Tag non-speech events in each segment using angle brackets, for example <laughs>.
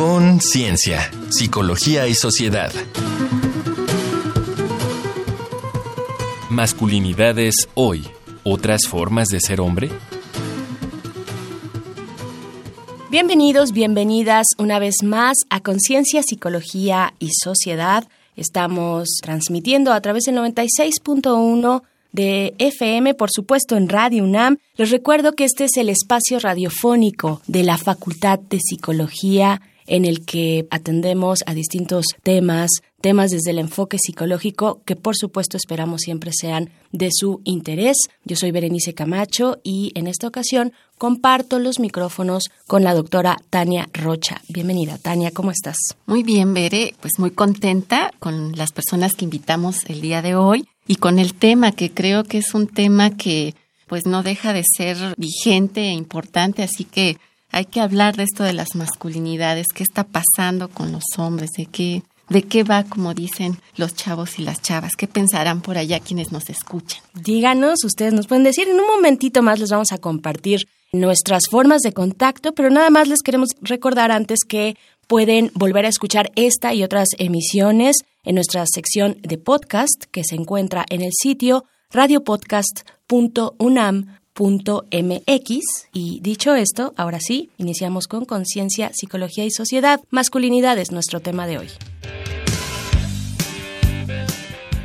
Conciencia, Psicología y Sociedad. Masculinidades hoy. ¿Otras formas de ser hombre? Bienvenidos, bienvenidas una vez más a Conciencia, Psicología y Sociedad. Estamos transmitiendo a través del 96.1 de FM, por supuesto en Radio UNAM. Les recuerdo que este es el espacio radiofónico de la Facultad de Psicología en el que atendemos a distintos temas, temas desde el enfoque psicológico que por supuesto esperamos siempre sean de su interés. Yo soy Berenice Camacho y en esta ocasión comparto los micrófonos con la doctora Tania Rocha. Bienvenida, Tania, ¿cómo estás? Muy bien, Bere, pues muy contenta con las personas que invitamos el día de hoy y con el tema que creo que es un tema que pues no deja de ser vigente e importante, así que hay que hablar de esto de las masculinidades, qué está pasando con los hombres, de qué, de qué va, como dicen los chavos y las chavas, qué pensarán por allá quienes nos escuchan. Díganos, ustedes nos pueden decir, en un momentito más les vamos a compartir nuestras formas de contacto, pero nada más les queremos recordar antes que pueden volver a escuchar esta y otras emisiones en nuestra sección de podcast que se encuentra en el sitio radiopodcast.unam mx y dicho esto, ahora sí, iniciamos con conciencia, psicología y sociedad. Masculinidad es nuestro tema de hoy.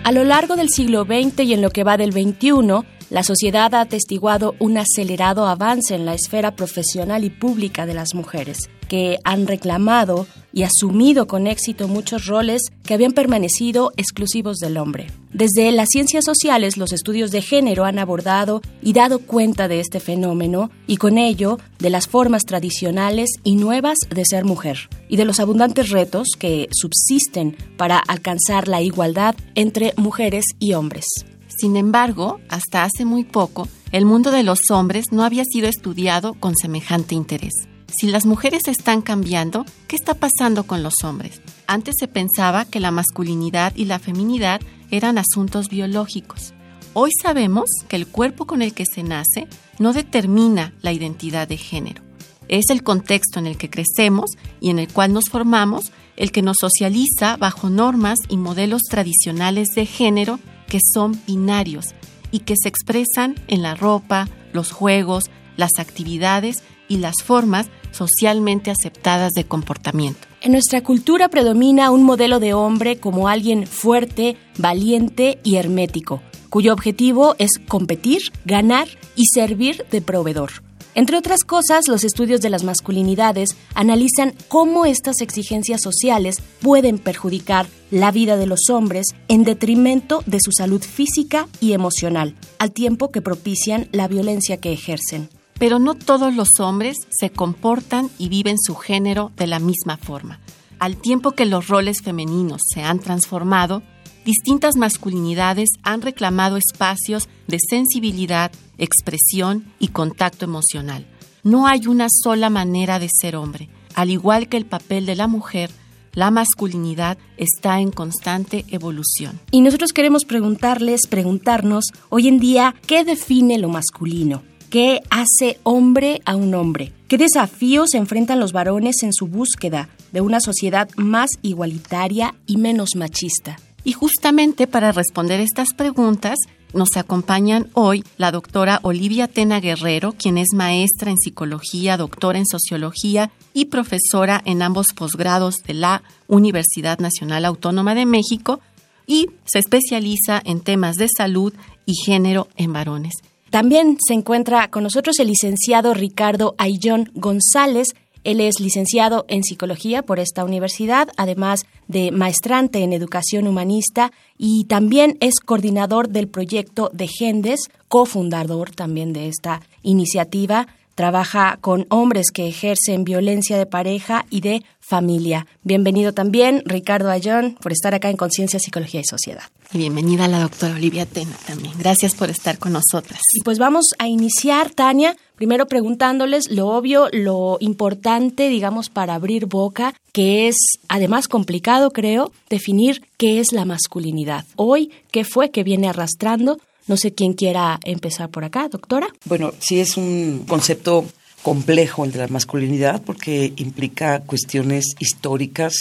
A lo largo del siglo XX y en lo que va del XXI, la sociedad ha atestiguado un acelerado avance en la esfera profesional y pública de las mujeres que han reclamado y asumido con éxito muchos roles que habían permanecido exclusivos del hombre. Desde las ciencias sociales, los estudios de género han abordado y dado cuenta de este fenómeno y con ello de las formas tradicionales y nuevas de ser mujer y de los abundantes retos que subsisten para alcanzar la igualdad entre mujeres y hombres. Sin embargo, hasta hace muy poco, el mundo de los hombres no había sido estudiado con semejante interés si las mujeres están cambiando, ¿qué está pasando con los hombres? Antes se pensaba que la masculinidad y la feminidad eran asuntos biológicos. Hoy sabemos que el cuerpo con el que se nace no determina la identidad de género. Es el contexto en el que crecemos y en el cual nos formamos el que nos socializa bajo normas y modelos tradicionales de género que son binarios y que se expresan en la ropa, los juegos, las actividades y las formas socialmente aceptadas de comportamiento. En nuestra cultura predomina un modelo de hombre como alguien fuerte, valiente y hermético, cuyo objetivo es competir, ganar y servir de proveedor. Entre otras cosas, los estudios de las masculinidades analizan cómo estas exigencias sociales pueden perjudicar la vida de los hombres en detrimento de su salud física y emocional, al tiempo que propician la violencia que ejercen. Pero no todos los hombres se comportan y viven su género de la misma forma. Al tiempo que los roles femeninos se han transformado, distintas masculinidades han reclamado espacios de sensibilidad, expresión y contacto emocional. No hay una sola manera de ser hombre. Al igual que el papel de la mujer, la masculinidad está en constante evolución. Y nosotros queremos preguntarles, preguntarnos, hoy en día, ¿qué define lo masculino? ¿Qué hace hombre a un hombre? ¿Qué desafíos enfrentan los varones en su búsqueda de una sociedad más igualitaria y menos machista? Y justamente para responder estas preguntas, nos acompañan hoy la doctora Olivia Tena Guerrero, quien es maestra en psicología, doctora en sociología y profesora en ambos posgrados de la Universidad Nacional Autónoma de México y se especializa en temas de salud y género en varones. También se encuentra con nosotros el licenciado Ricardo Ayllón González. Él es licenciado en psicología por esta universidad, además de maestrante en educación humanista y también es coordinador del proyecto de Gendes, cofundador también de esta iniciativa Trabaja con hombres que ejercen violencia de pareja y de familia. Bienvenido también, Ricardo Ayón, por estar acá en Conciencia, Psicología y Sociedad. Y bienvenida la doctora Olivia Tena también. Gracias por estar con nosotras. Y pues vamos a iniciar, Tania, primero preguntándoles lo obvio, lo importante, digamos, para abrir boca, que es además complicado, creo, definir qué es la masculinidad. Hoy, ¿qué fue que viene arrastrando? No sé quién quiera empezar por acá, doctora. Bueno, sí es un concepto complejo el de la masculinidad porque implica cuestiones históricas,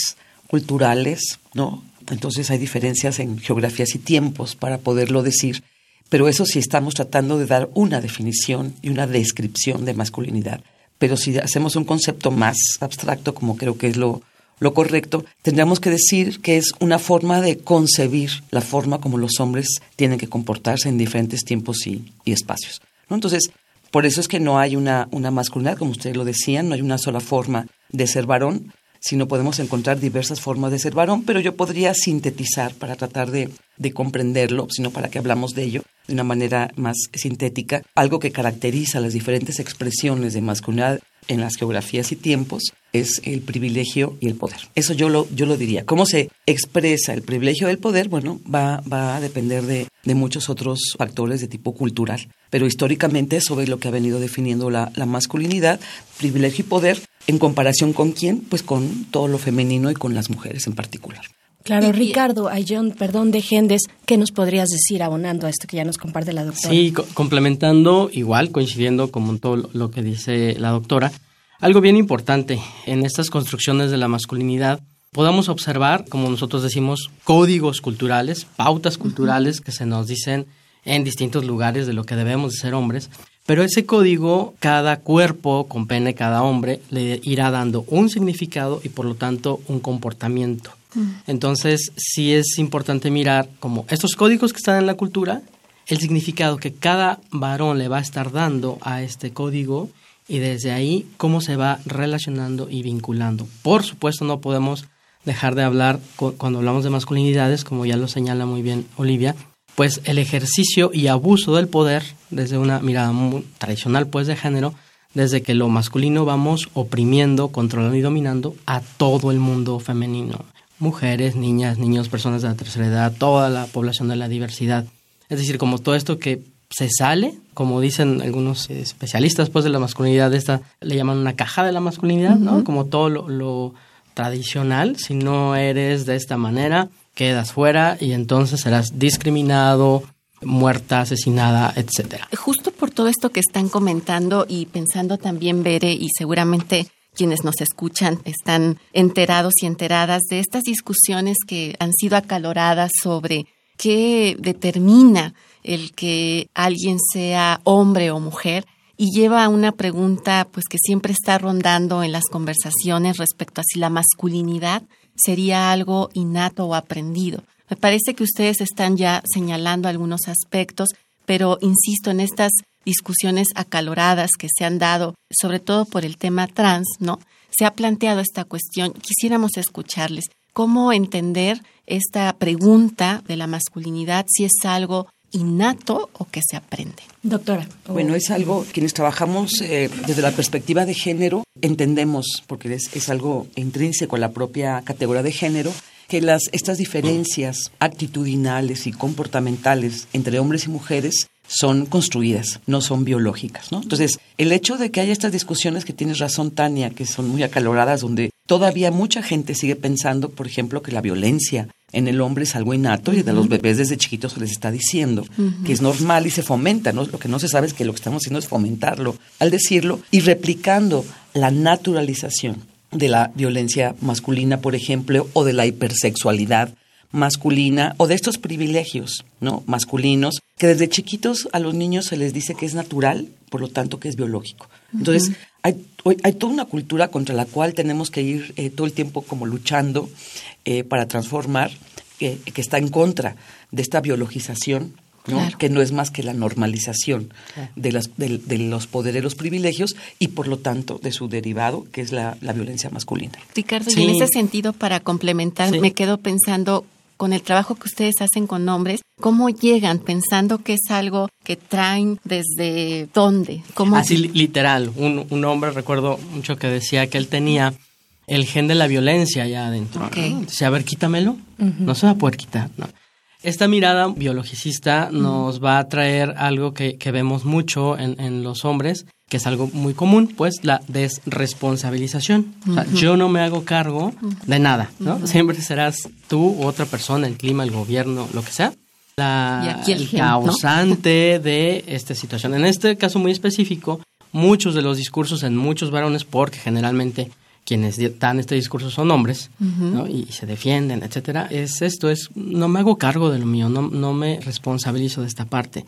culturales, ¿no? Entonces hay diferencias en geografías y tiempos para poderlo decir, pero eso sí estamos tratando de dar una definición y una descripción de masculinidad. Pero si hacemos un concepto más abstracto, como creo que es lo, lo correcto, tendríamos que decir que es una forma de concebir la forma como los hombres tienen que comportarse en diferentes tiempos y, espacios. ¿no? Entonces, por eso es que no hay una, una masculinidad, como ustedes lo decían, no hay una sola forma de ser varón, sino podemos encontrar diversas formas de ser varón, pero yo podría sintetizar para tratar de, de comprenderlo, sino para que hablamos de ello de una manera más sintética, algo que caracteriza las diferentes expresiones de masculinidad en las geografías y tiempos es el privilegio y el poder. Eso yo lo, yo lo diría. ¿Cómo se expresa el privilegio del poder? Bueno, va, va a depender de, de muchos otros factores de tipo cultural. Pero históricamente eso es lo que ha venido definiendo la, la masculinidad, privilegio y poder, en comparación con quién? Pues con todo lo femenino y con las mujeres en particular. Claro, Ricardo, John, perdón, de Gendes, ¿qué nos podrías decir abonando a esto que ya nos comparte la doctora? Sí, complementando, igual, coincidiendo con todo lo que dice la doctora, algo bien importante en estas construcciones de la masculinidad, podamos observar, como nosotros decimos, códigos culturales, pautas culturales que se nos dicen en distintos lugares de lo que debemos de ser hombres, pero ese código, cada cuerpo con pene, cada hombre, le irá dando un significado y por lo tanto un comportamiento. Entonces, sí es importante mirar como estos códigos que están en la cultura, el significado que cada varón le va a estar dando a este código y desde ahí cómo se va relacionando y vinculando. Por supuesto, no podemos dejar de hablar cuando hablamos de masculinidades, como ya lo señala muy bien Olivia, pues el ejercicio y abuso del poder desde una mirada muy tradicional pues de género, desde que lo masculino vamos oprimiendo, controlando y dominando a todo el mundo femenino mujeres, niñas, niños, personas de la tercera edad, toda la población de la diversidad. Es decir, como todo esto que se sale, como dicen algunos especialistas pues de la masculinidad, esta le llaman una caja de la masculinidad, ¿no? Como todo lo, tradicional, si no eres de esta manera, quedas fuera y entonces serás discriminado, muerta, asesinada, etcétera. Justo por todo esto que están comentando y pensando también Bere y seguramente quienes nos escuchan están enterados y enteradas de estas discusiones que han sido acaloradas sobre qué determina el que alguien sea hombre o mujer y lleva a una pregunta pues que siempre está rondando en las conversaciones respecto a si la masculinidad sería algo innato o aprendido. Me parece que ustedes están ya señalando algunos aspectos, pero insisto en estas discusiones acaloradas que se han dado, sobre todo por el tema trans, ¿no? Se ha planteado esta cuestión. Quisiéramos escucharles cómo entender esta pregunta de la masculinidad, si es algo innato o que se aprende. Doctora. Bueno, es algo, quienes trabajamos eh, desde la perspectiva de género, entendemos, porque es, es, algo intrínseco a la propia categoría de género, que las, estas diferencias actitudinales y comportamentales entre hombres y mujeres son construidas, no son biológicas, ¿no? Entonces, el hecho de que haya estas discusiones que tienes razón, Tania, que son muy acaloradas, donde todavía mucha gente sigue pensando, por ejemplo, que la violencia en el hombre es algo innato y de los bebés desde chiquitos se les está diciendo que es normal y se fomenta, ¿no? Lo que no se sabe es que lo que estamos haciendo es fomentarlo al decirlo y replicando la naturalización de la violencia masculina, por ejemplo, o de la hipersexualidad masculina o de estos privilegios ¿no? masculinos que desde chiquitos a los niños se les dice que es natural, por lo tanto que es biológico. Entonces, hay, hay, toda una cultura contra la cual tenemos que ir eh, todo el tiempo como luchando eh, para transformar, que está en contra de esta biologización que no es más que la normalización de, las, de, los poderes, privilegios y por lo tanto de su derivado, que es la, violencia masculina. Ricardo, y en ese sentido, para complementar, me quedo pensando con el trabajo que ustedes hacen con hombres, ¿cómo llegan pensando que es algo que traen desde dónde? ¿Cómo? Así literal, un, un hombre recuerdo mucho que decía que él tenía el gen de la violencia allá adentro. Okay. a ver, quítamelo. No se va a poder quitar. No. Esta mirada biologicista nos va a traer algo que, vemos mucho en, los hombres, que es algo muy común, pues la desresponsabilización. O sea, yo no me hago cargo de nada, ¿no? Siempre serás tú, otra persona, el clima, el gobierno, lo que sea, la, el, causante de esta situación. En este caso muy específico, muchos de los discursos en muchos varones, porque generalmente quienes dan este discurso son hombres ¿no? y se defienden, etcétera, es esto, es no me hago cargo de lo mío, no, no me responsabilizo de esta parte.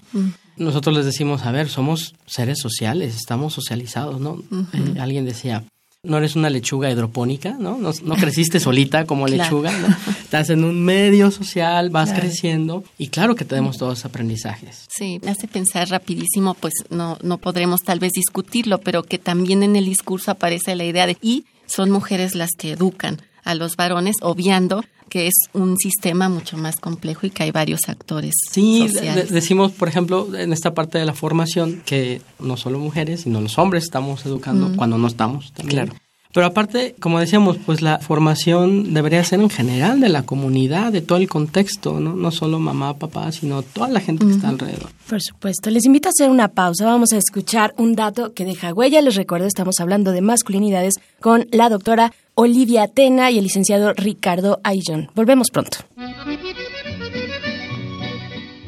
Nosotros les decimos, a ver, somos seres sociales, estamos socializados, ¿no? Eh, alguien decía, no eres una lechuga hidropónica, ¿no? No, creciste solita como <laughs> lechuga, ¿no? Estás en un medio social, vas creciendo y claro que tenemos todos aprendizajes. Sí, me hace pensar rapidísimo, pues no, no podremos tal vez discutirlo, pero que también en el discurso aparece la idea de y son mujeres las que educan a los varones, obviando que es un sistema mucho más complejo y que hay varios actores. Sí, decimos, por ejemplo, en esta parte de la formación, que no solo mujeres, sino los hombres estamos educando cuando no estamos. También. Claro. Pero aparte, como decíamos, pues la formación debería ser en general de la comunidad, de todo el contexto, no, no solo mamá, papá, sino toda la gente que está alrededor. Por supuesto. Les invito a hacer una pausa. Vamos a escuchar un dato que deja huella. Les recuerdo, estamos hablando de masculinidades con la doctora Olivia Atena y el licenciado Ricardo Ayllón. Volvemos pronto.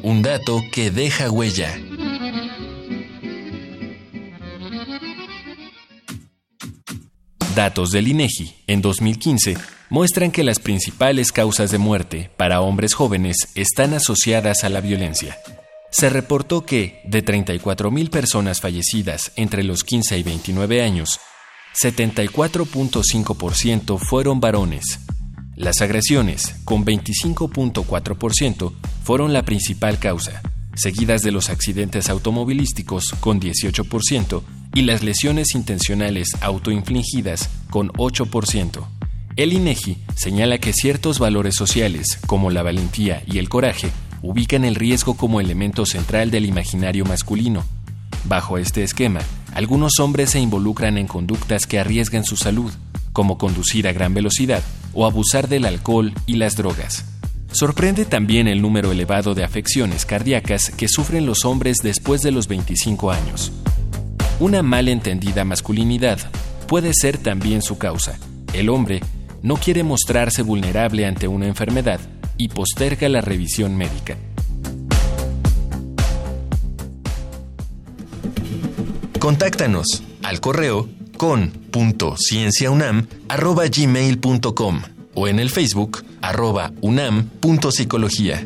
Un dato que deja huella. Datos del INEGI en 2015 muestran que las principales causas de muerte para hombres jóvenes están asociadas a la violencia. Se reportó que, de 34.000 personas fallecidas entre los 15 y 29 años, 74.5% fueron varones. Las agresiones, con 25.4%, fueron la principal causa, seguidas de los accidentes automovilísticos, con 18%, y las lesiones intencionales autoinfligidas, con 8%. El INEGI señala que ciertos valores sociales, como la valentía y el coraje, ubican el riesgo como elemento central del imaginario masculino. Bajo este esquema, algunos hombres se involucran en conductas que arriesgan su salud, como conducir a gran velocidad o abusar del alcohol y las drogas. Sorprende también el número elevado de afecciones cardíacas que sufren los hombres después de los 25 años. Una mal entendida masculinidad puede ser también su causa. El hombre no quiere mostrarse vulnerable ante una enfermedad y posterga la revisión médica. Contáctanos al correo con.cienciaunam.gmail.com o en el Facebook arroba unam.psicología.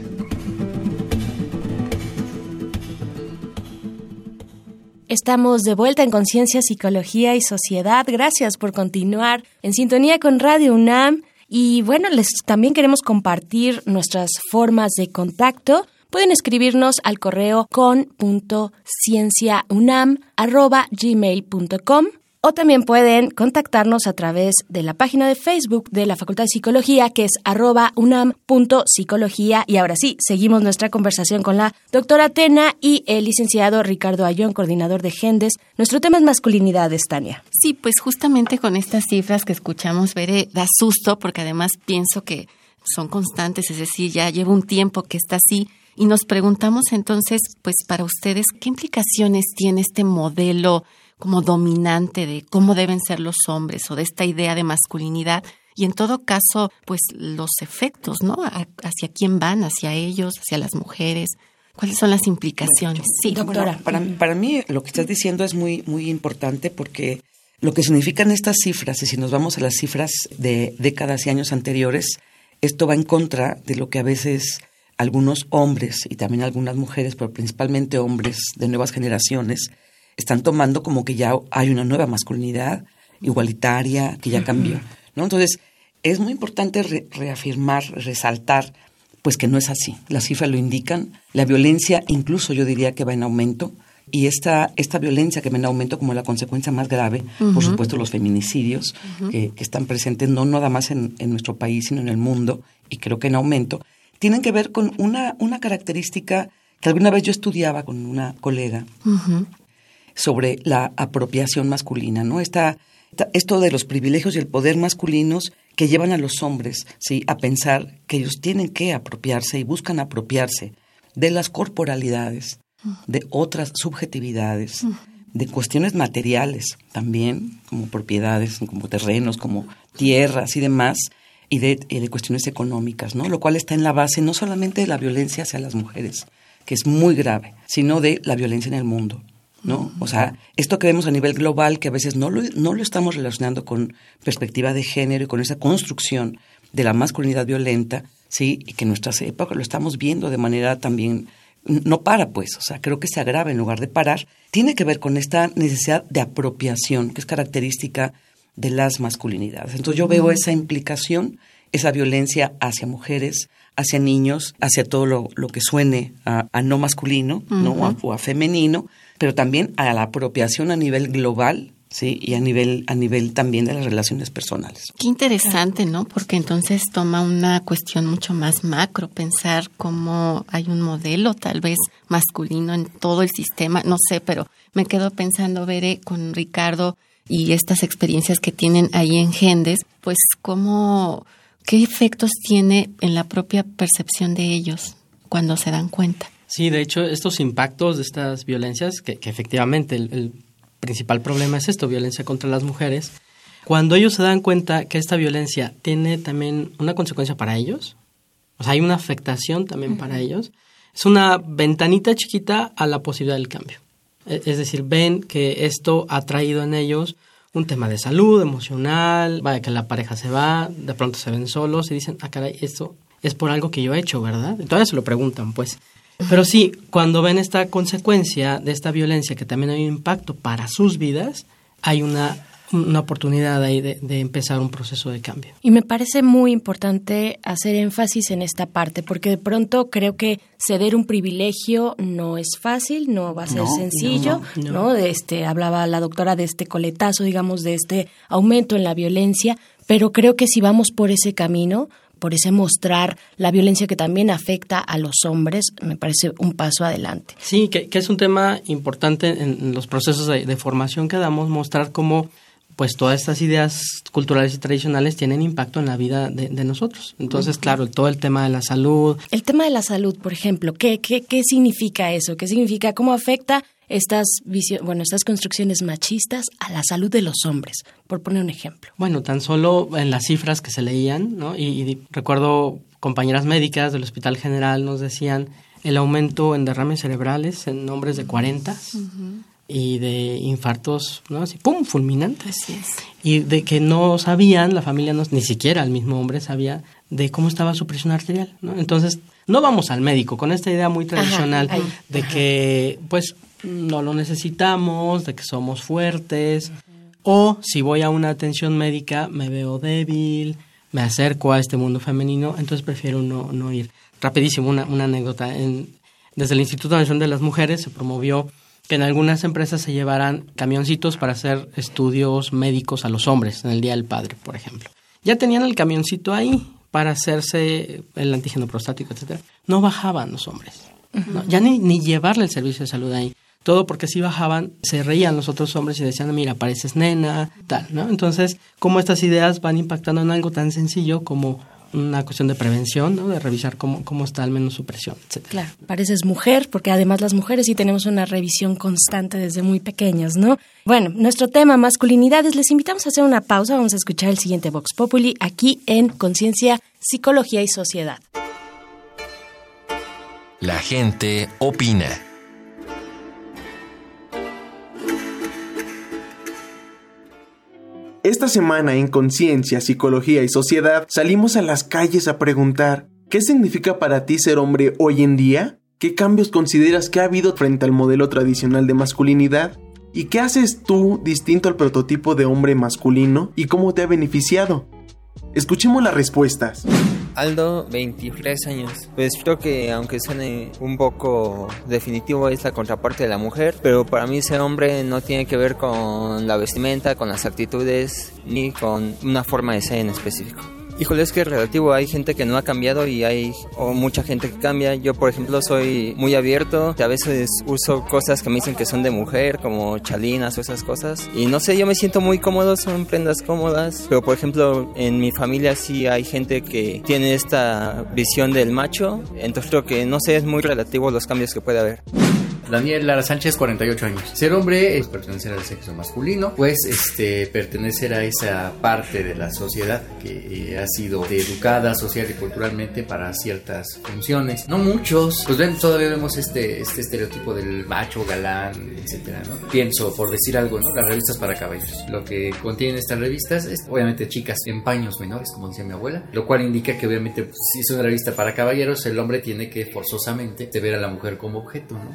Estamos de vuelta en Conciencia, Psicología y Sociedad. Gracias por continuar en sintonía con Radio UNAM. Y bueno, les también queremos compartir nuestras formas de contacto. Pueden escribirnos al correo con.cienciaunam.gmail.com o también pueden contactarnos a través de la página de Facebook de la Facultad de Psicología, que es arroba unam.psicología. Y ahora sí, seguimos nuestra conversación con la doctora Tena y el licenciado Ricardo Ayón, coordinador de GENDES. Nuestro tema es masculinidad, Tania. Sí, pues justamente con estas cifras que escuchamos, veré, da susto, porque además pienso que son constantes, es decir, ya lleva un tiempo que está así. Y nos preguntamos entonces, pues para ustedes, ¿qué implicaciones tiene este modelo? Como dominante de cómo deben ser los hombres o de esta idea de masculinidad y en todo caso, pues los efectos, ¿no? Hacia quién van, hacia ellos, hacia las mujeres. ¿Cuáles son las implicaciones? sí, doctora. para, para mí lo que estás diciendo es muy, muy importante porque lo que significan estas cifras, y si nos vamos a las cifras de décadas y años anteriores, esto va en contra de lo que a veces algunos hombres y también algunas mujeres, pero principalmente hombres de nuevas generaciones, están tomando como que ya hay una nueva masculinidad igualitaria que ya cambió, ¿no? Entonces, es muy importante reafirmar, resaltar, pues que no es así. Las cifras lo indican. La violencia, incluso yo diría que va en aumento. Y esta, esta violencia que va en aumento como la consecuencia más grave, por supuesto, los feminicidios que, están presentes no nada más en, nuestro país, sino en el mundo, y creo que en aumento, tienen que ver con una, una característica que alguna vez yo estudiaba con una colega, sobre la apropiación masculina, ¿no? Está esto de los privilegios y el poder masculinos que llevan a los hombres, sí, a pensar que ellos tienen que apropiarse y buscan apropiarse de las corporalidades, de otras subjetividades, de cuestiones materiales también, como propiedades, como terrenos, como tierras y demás, y de, y de cuestiones económicas, ¿no? Lo cual está en la base no solamente de la violencia hacia las mujeres, que es muy grave, sino de la violencia en el mundo ¿no? O sea, esto que vemos a nivel global, que a veces no lo, no lo estamos relacionando con perspectiva de género y con esa construcción de la masculinidad violenta, ¿sí? Y que en nuestras épocas lo estamos viendo de manera también no para, pues, o sea, creo que se agrava en lugar de parar, tiene que ver con esta necesidad de apropiación, que es característica de las masculinidades. Entonces yo veo esa implicación, esa violencia hacia mujeres, hacia niños, hacia todo lo, que suene a, no masculino, ¿no? o a femenino, pero también a la apropiación a nivel global sí, y a nivel a nivel también de las relaciones personales. Qué interesante, ¿no? Porque entonces toma una cuestión mucho más macro, pensar cómo hay un modelo tal vez masculino en todo el sistema, no sé, pero me quedo pensando veré con Ricardo y estas experiencias que tienen ahí en Gendes, pues cómo qué efectos tiene en la propia percepción de ellos cuando se dan cuenta. Sí, de hecho, estos impactos de estas violencias, que, efectivamente el, principal problema es esto, violencia contra las mujeres, cuando ellos se dan cuenta que esta violencia tiene también una consecuencia para ellos, o sea, hay una afectación también para ellos, es una ventanita chiquita a la posibilidad del cambio. E, es decir, ven que esto ha traído en ellos un tema de salud emocional, vaya que la pareja se va, de pronto se ven solos y dicen, ah, caray, esto es por algo que yo he hecho, ¿verdad? Entonces se lo preguntan, pues. Pero sí, cuando ven esta consecuencia de esta violencia que también hay un impacto para sus vidas, hay una, una oportunidad ahí de, de, empezar un proceso de cambio. Y me parece muy importante hacer énfasis en esta parte, porque de pronto creo que ceder un privilegio no es fácil, no va a ser sencillo, no, no, Este, hablaba la doctora de este coletazo, digamos, de este aumento en la violencia, pero creo que si vamos por ese camino, por ese mostrar la violencia que también afecta a los hombres, me parece un paso adelante. Sí, que, es un tema importante en, los procesos de, formación que damos, mostrar cómo pues todas estas ideas culturales y tradicionales tienen impacto en la vida de, nosotros. Entonces, claro, todo el tema de la salud. El tema de la salud, por ejemplo, ¿qué, qué, qué significa eso? ¿Qué significa? ¿Cómo afecta estas, bueno, estas construcciones machistas a la salud de los hombres, por poner un ejemplo. Bueno, tan solo en las cifras que se leían, ¿no? Y, recuerdo compañeras médicas del Hospital General nos decían el aumento en derrames cerebrales en hombres de 40 y de infartos, ¿no? Así, ¡pum!, fulminantes. Así es. Y de que no sabían, la familia no, ni siquiera el mismo hombre sabía de cómo estaba su presión arterial, ¿no? Entonces, no vamos al médico con esta idea muy tradicional de que, pues, no lo necesitamos, de que somos fuertes, o si voy a una atención médica me veo débil, me acerco a este mundo femenino, entonces prefiero no, no ir. Rapidísimo, una, una anécdota. En, desde el Instituto Nacional de las Mujeres se promovió que en algunas empresas se llevaran camioncitos para hacer estudios médicos a los hombres, en el Día del Padre, por ejemplo. Ya tenían el camioncito ahí para hacerse el antígeno prostático, etcétera. No bajaban los hombres. Ya ni, ni llevarle el servicio de salud ahí todo porque si bajaban, se reían los otros hombres y decían, mira, pareces nena, tal, ¿no? Entonces, cómo estas ideas van impactando en algo tan sencillo como una cuestión de prevención, ¿no? De revisar cómo, cómo está al menos su presión, etc. Claro, pareces mujer, porque además las mujeres sí tenemos una revisión constante desde muy pequeñas, ¿no? Bueno, nuestro tema masculinidades, les invitamos a hacer una pausa, vamos a escuchar el siguiente Vox Populi aquí en Conciencia, Psicología y Sociedad. La gente opina. Esta semana en Conciencia, Psicología y Sociedad salimos a las calles a preguntar, ¿qué significa para ti ser hombre hoy en día? ¿Qué cambios consideras que ha habido frente al modelo tradicional de masculinidad? ¿Y qué haces tú distinto al prototipo de hombre masculino y cómo te ha beneficiado? Escuchemos las respuestas. Aldo, 23 años. Pues creo que aunque suene un poco definitivo es la contraparte de la mujer, pero para mí ser hombre no tiene que ver con la vestimenta, con las actitudes, ni con una forma de ser en específico. Híjole, es que es relativo. Hay gente que no ha cambiado y hay mucha gente que cambia. Yo, por ejemplo, soy muy abierto. A veces uso cosas que me dicen que son de mujer, como chalinas o esas cosas. Y no sé, yo me siento muy cómodo, son prendas cómodas. Pero, por ejemplo, en mi familia sí hay gente que tiene esta visión del macho. Entonces creo que, no sé, es muy relativo los cambios que puede haber. Daniel Lara Sánchez, 48 años. Ser hombre es pertenecer al sexo masculino, pues este, pertenecer a esa parte de la sociedad que eh, ha sido educada social y culturalmente para ciertas funciones. No muchos, pues ven, todavía vemos este, este estereotipo del macho, galán, etcétera, ¿no? Pienso, por decir algo, ¿no? Las revistas para caballeros. Lo que contienen estas revistas es, obviamente, chicas en paños menores, como decía mi abuela, lo cual indica que, obviamente, pues, si es una revista para caballeros, el hombre tiene que forzosamente ver a la mujer como objeto, ¿no?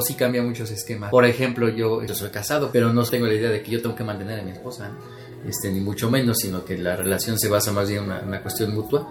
Sí cambia muchos esquemas. Por ejemplo, yo, yo soy casado, pero no tengo la idea de que yo tengo que mantener a mi esposa, este, ni mucho menos, sino que la relación se basa más bien en una, una cuestión mutua.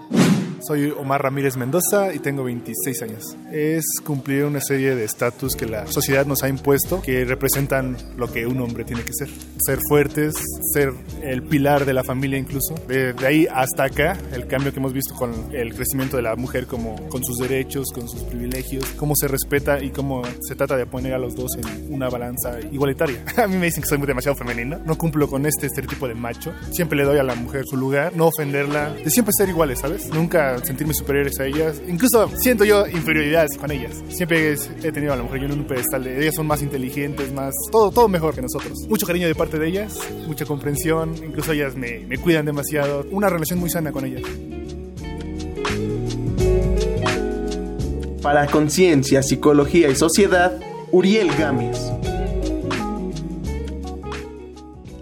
Soy Omar Ramírez Mendoza y tengo 26 años. Es cumplir una serie de estatus que la sociedad nos ha impuesto que representan lo que un hombre tiene que ser. Ser fuertes, ser el pilar de la familia incluso. De, ahí hasta acá, el cambio que hemos visto con el crecimiento de la mujer como con sus derechos, con sus privilegios, cómo se respeta y cómo se trata de poner a los dos en una balanza igualitaria. <laughs> A mí me dicen que soy demasiado femenina, no cumplo con este estereotipo de macho. Siempre le doy a la mujer su lugar, no ofenderla, de siempre ser iguales, ¿sabes? Nunca sentirme superiores a ellas. Incluso siento yo inferioridad con ellas. Siempre he tenido a la mujer yo en un pedestal de ellas son más inteligentes, más todo todo mejor que nosotros. Mucho cariño de parte de ellas, mucha comprensión, incluso ellas me, me cuidan demasiado. Una relación muy sana con ellas. Para Conciencia, Psicología y Sociedad, Uriel Gámez.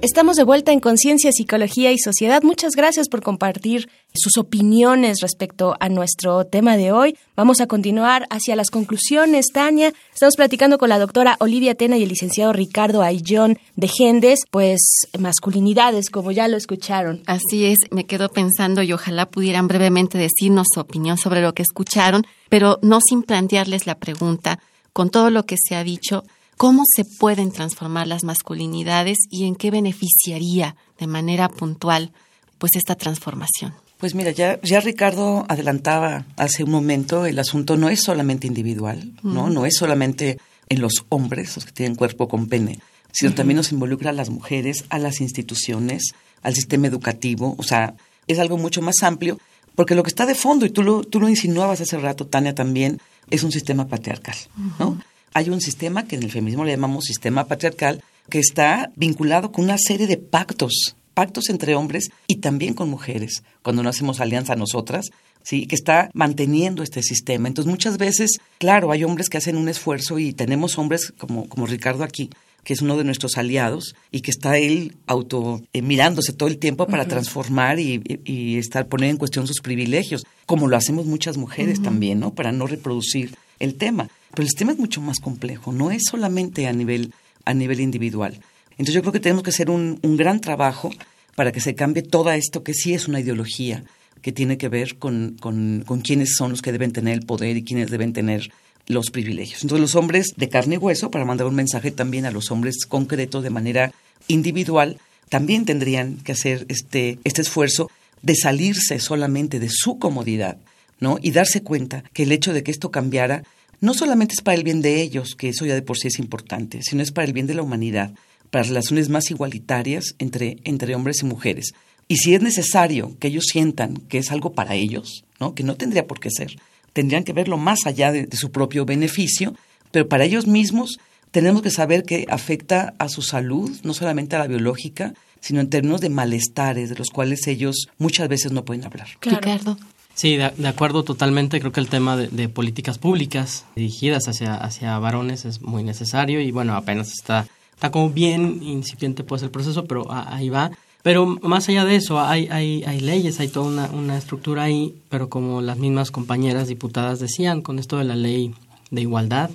Estamos de vuelta en Conciencia, Psicología y Sociedad. Muchas gracias por compartir sus opiniones respecto a nuestro tema de hoy. Vamos a continuar hacia las conclusiones, Tania. Estamos platicando con la doctora Olivia Tena y el licenciado Ricardo Ayllón de Gendes, pues masculinidades, como ya lo escucharon. Así es, me quedo pensando y ojalá pudieran brevemente decirnos su opinión sobre lo que escucharon, pero no sin plantearles la pregunta, con todo lo que se ha dicho, ¿Cómo se pueden transformar las masculinidades y en qué beneficiaría de manera puntual pues esta transformación? Pues mira, ya, ya Ricardo adelantaba hace un momento, el asunto no es solamente individual, ¿no? No es solamente en los hombres, los que tienen cuerpo con pene, sino también nos involucra a las mujeres, a las instituciones, al sistema educativo, o sea, es algo mucho más amplio, porque lo que está de fondo, y tú lo, tú lo insinuabas hace rato, Tania, también, es un sistema patriarcal, ¿no? Hay un sistema que en el feminismo le llamamos sistema patriarcal, que está vinculado con una serie de pactos, pactos entre hombres y también con mujeres, cuando no hacemos alianza nosotras, ¿sí? que está manteniendo este sistema. Entonces, muchas veces, claro, hay hombres que hacen un esfuerzo y tenemos hombres como, como Ricardo aquí, que es uno de nuestros aliados y que está él auto eh, mirándose todo el tiempo para transformar y, y, estar poner en cuestión sus privilegios, como lo hacemos muchas mujeres también, ¿no? Para no reproducir el tema. Pero el sistema es mucho más complejo, no es solamente a nivel, a nivel individual. Entonces yo creo que tenemos que hacer un, un gran trabajo para que se cambie todo esto que sí es una ideología que tiene que ver con, con, con quiénes son los que deben tener el poder y quiénes deben tener los privilegios. Entonces los hombres de carne y hueso, para mandar un mensaje también a los hombres concretos de manera individual, también tendrían que hacer este, este esfuerzo de salirse solamente de su comodidad, ¿no? Y darse cuenta que el hecho de que esto cambiara no solamente es para el bien de ellos, que eso ya de por sí es importante, sino es para el bien de la humanidad, para relaciones más igualitarias entre, entre hombres y mujeres. Y si es necesario que ellos sientan que es algo para ellos, ¿no? que no tendría por qué ser, tendrían que verlo más allá de, de su propio beneficio, pero para ellos mismos tenemos que saber que afecta a su salud, no solamente a la biológica, sino en términos de malestares de los cuales ellos muchas veces no pueden hablar. Ricardo. Sí, de, acuerdo totalmente. Creo que el tema de, políticas públicas dirigidas hacia, hacia varones es muy necesario y bueno, apenas está, está como bien incipiente pues el proceso, pero ahí va. Pero más allá de eso, hay, hay, hay leyes, hay toda una, una estructura ahí, pero como las mismas compañeras diputadas decían, con esto de la ley de igualdad,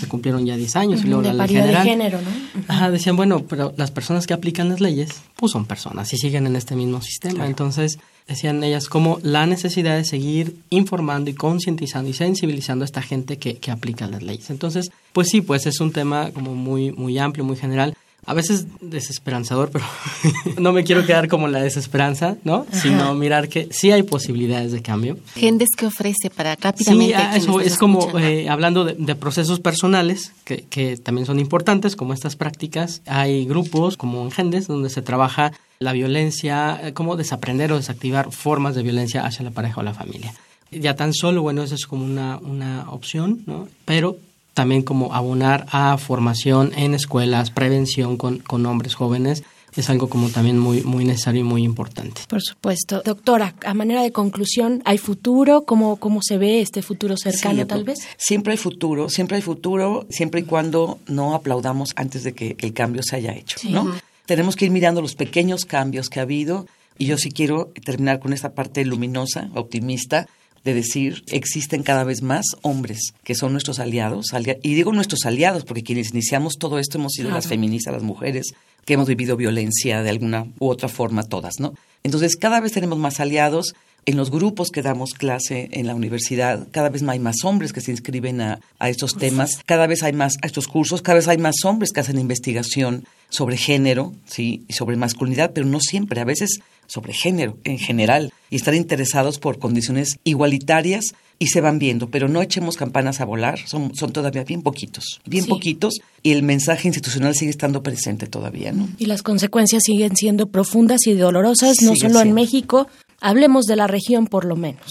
se cumplieron ya 10 años y luego la ley general. de género, ¿no? Ajá, decían, bueno, pero las personas que aplican las leyes, pues son personas y siguen en este mismo sistema. Entonces, decían ellas como la necesidad de seguir informando y concientizando y sensibilizando a esta gente que, que aplica las leyes. Entonces, pues sí, pues es un tema como muy, muy amplio, muy general a veces desesperanzador, pero <laughs> no me quiero quedar como la desesperanza, ¿no? Sino mirar que sí hay posibilidades de cambio. Gendes que ofrece para rápidamente. Sí, eso es como eh, hablando de, procesos personales que, que, también son importantes, como estas prácticas. Hay grupos como en Gendes donde se trabaja la violencia, eh, cómo desaprender o desactivar formas de violencia hacia la pareja o la familia. Ya tan solo, bueno, eso es como una, una opción, ¿no? Pero también como abonar a formación en escuelas, prevención con, con hombres jóvenes es algo como también muy, muy necesario y muy importante. Por supuesto. Doctora, a manera de conclusión, ¿hay futuro? ¿Cómo, cómo se ve este futuro cercano tal vez? Siempre hay futuro, siempre hay futuro, siempre y cuando no aplaudamos antes de que el cambio se haya hecho, ¿no? Tenemos que ir mirando los pequeños cambios que ha habido y yo sí quiero terminar con esta parte luminosa, optimista, de decir, existen cada vez más hombres que son nuestros aliados, y digo nuestros aliados porque quienes iniciamos todo esto hemos sido las feministas, las mujeres, que hemos vivido violencia de alguna u otra forma todas, ¿no? Entonces, cada vez tenemos más aliados. En los grupos que damos clase en la universidad, cada vez hay más hombres que se inscriben a, a estos temas, cada vez hay más a estos cursos, cada vez hay más hombres que hacen investigación sobre género, sí, y sobre masculinidad, pero no siempre, a veces sobre género en general, y estar interesados por condiciones igualitarias y se van viendo, pero no echemos campanas a volar, son, son todavía bien poquitos, bien poquitos, y el mensaje institucional sigue estando presente todavía, ¿no? Y las consecuencias siguen siendo profundas y dolorosas, no solo en México, hablemos de la región por lo menos.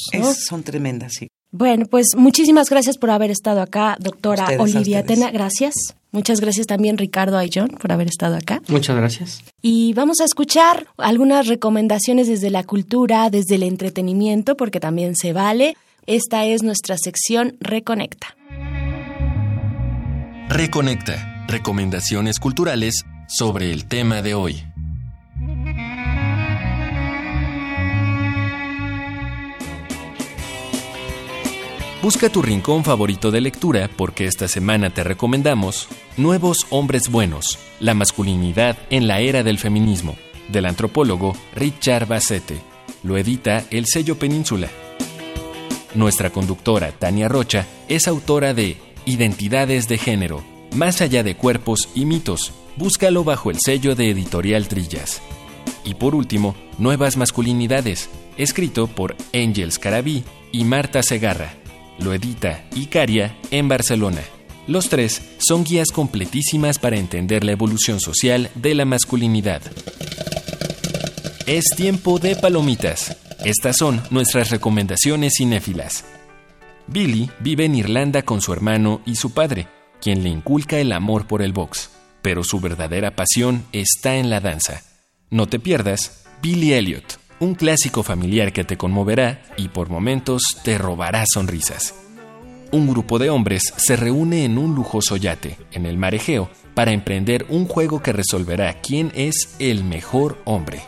son tremendas, sí. Bueno, pues muchísimas gracias por haber estado acá, doctora Olivia Atena. Gracias. Muchas gracias también Ricardo Ayllón por haber estado acá. Muchas gracias. Y vamos a escuchar algunas recomendaciones desde la cultura, desde el entretenimiento, porque también se vale. Esta es nuestra sección Reconecta. Reconecta. Recomendaciones culturales sobre el tema de hoy. Busca tu rincón favorito de lectura porque esta semana te recomendamos Nuevos Hombres Buenos, la masculinidad en la era del feminismo, del antropólogo Richard Bassette. Lo edita el sello Península. Nuestra conductora Tania Rocha es autora de Identidades de Género, más allá de cuerpos y mitos. Búscalo bajo el sello de Editorial Trillas. Y por último, Nuevas Masculinidades, escrito por Angels Carabí y Marta Segarra lo edita Icaria en Barcelona. Los tres son guías completísimas para entender la evolución social de la masculinidad. Es tiempo de palomitas. Estas son nuestras recomendaciones cinéfilas. Billy vive en Irlanda con su hermano y su padre, quien le inculca el amor por el box, pero su verdadera pasión está en la danza. No te pierdas Billy Elliot, un clásico familiar que te conmoverá y por momentos te robará sonrisas. Un grupo de hombres se reúne en un lujoso yate, en el mar Egeo, para emprender un juego que resolverá quién es el mejor hombre.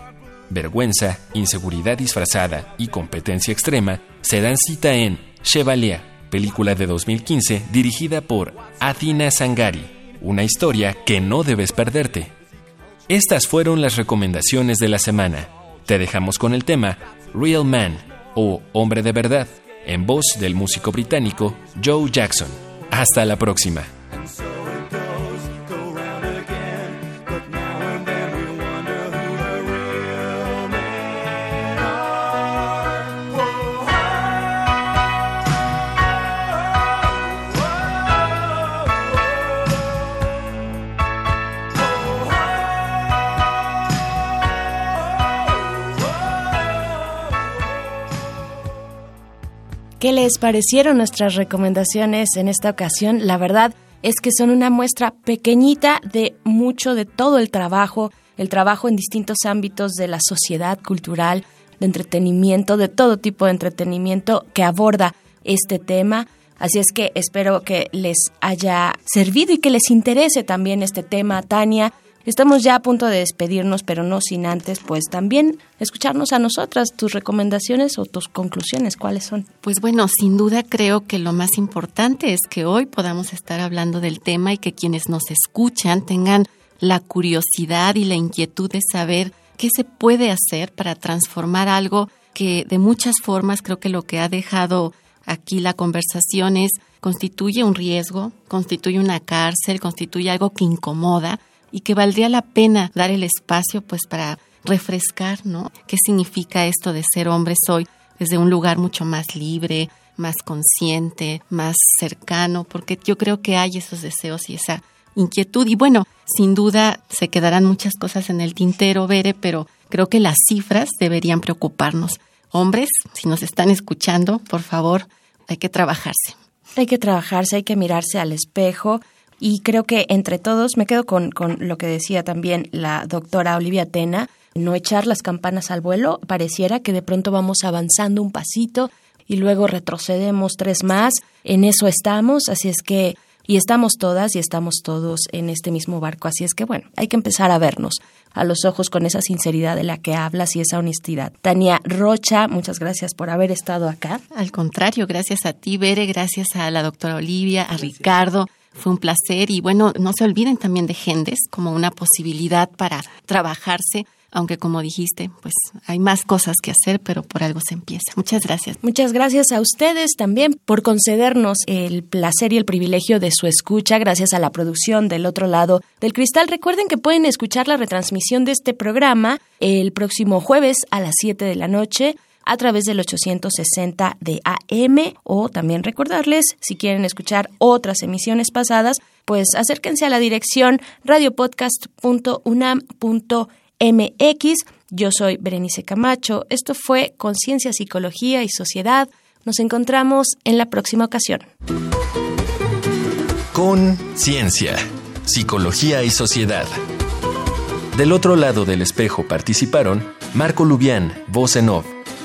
Vergüenza, inseguridad disfrazada y competencia extrema se dan cita en Chevalier, película de 2015 dirigida por Athina Sangari, una historia que no debes perderte. Estas fueron las recomendaciones de la semana. Te dejamos con el tema Real Man o Hombre de Verdad, en voz del músico británico Joe Jackson. Hasta la próxima. ¿Qué les parecieron nuestras recomendaciones en esta ocasión? La verdad es que son una muestra pequeñita de mucho de todo el trabajo, el trabajo en distintos ámbitos de la sociedad cultural, de entretenimiento, de todo tipo de entretenimiento que aborda este tema. Así es que espero que les haya servido y que les interese también este tema, Tania. Estamos ya a punto de despedirnos, pero no sin antes, pues también escucharnos a nosotras, tus recomendaciones o tus conclusiones, ¿cuáles son? Pues bueno, sin duda creo que lo más importante es que hoy podamos estar hablando del tema y que quienes nos escuchan tengan la curiosidad y la inquietud de saber qué se puede hacer para transformar algo que de muchas formas creo que lo que ha dejado aquí la conversación es constituye un riesgo, constituye una cárcel, constituye algo que incomoda y que valdría la pena dar el espacio pues para refrescar, ¿no? ¿Qué significa esto de ser hombre hoy desde un lugar mucho más libre, más consciente, más cercano? Porque yo creo que hay esos deseos y esa inquietud. Y bueno, sin duda se quedarán muchas cosas en el tintero, Bere, pero creo que las cifras deberían preocuparnos. Hombres, si nos están escuchando, por favor, hay que trabajarse. Hay que trabajarse, hay que mirarse al espejo y creo que entre todos me quedo con, con lo que decía también la doctora Olivia Tena, no echar las campanas al vuelo, pareciera que de pronto vamos avanzando un pasito y luego retrocedemos tres más, en eso estamos, así es que y estamos todas y estamos todos en este mismo barco. Así es que bueno, hay que empezar a vernos a los ojos con esa sinceridad de la que hablas y esa honestidad. Tania Rocha, muchas gracias por haber estado acá. Al contrario, gracias a ti, Bere, gracias a la doctora Olivia, a Ricardo. Fue un placer y bueno, no se olviden también de Gendes como una posibilidad para trabajarse aunque como dijiste, pues hay más cosas que hacer, pero por algo se empieza. Muchas gracias. Muchas gracias a ustedes también por concedernos el placer y el privilegio de su escucha, gracias a la producción del otro lado del cristal. Recuerden que pueden escuchar la retransmisión de este programa el próximo jueves a las 7 de la noche a través del 860 de AM o también recordarles, si quieren escuchar otras emisiones pasadas, pues acérquense a la dirección radiopodcast.unam.mx MX. Yo soy Berenice Camacho. Esto fue Conciencia, Psicología y Sociedad. Nos encontramos en la próxima ocasión. Con Ciencia, Psicología y Sociedad. Del otro lado del espejo participaron Marco Lubián, voz en off,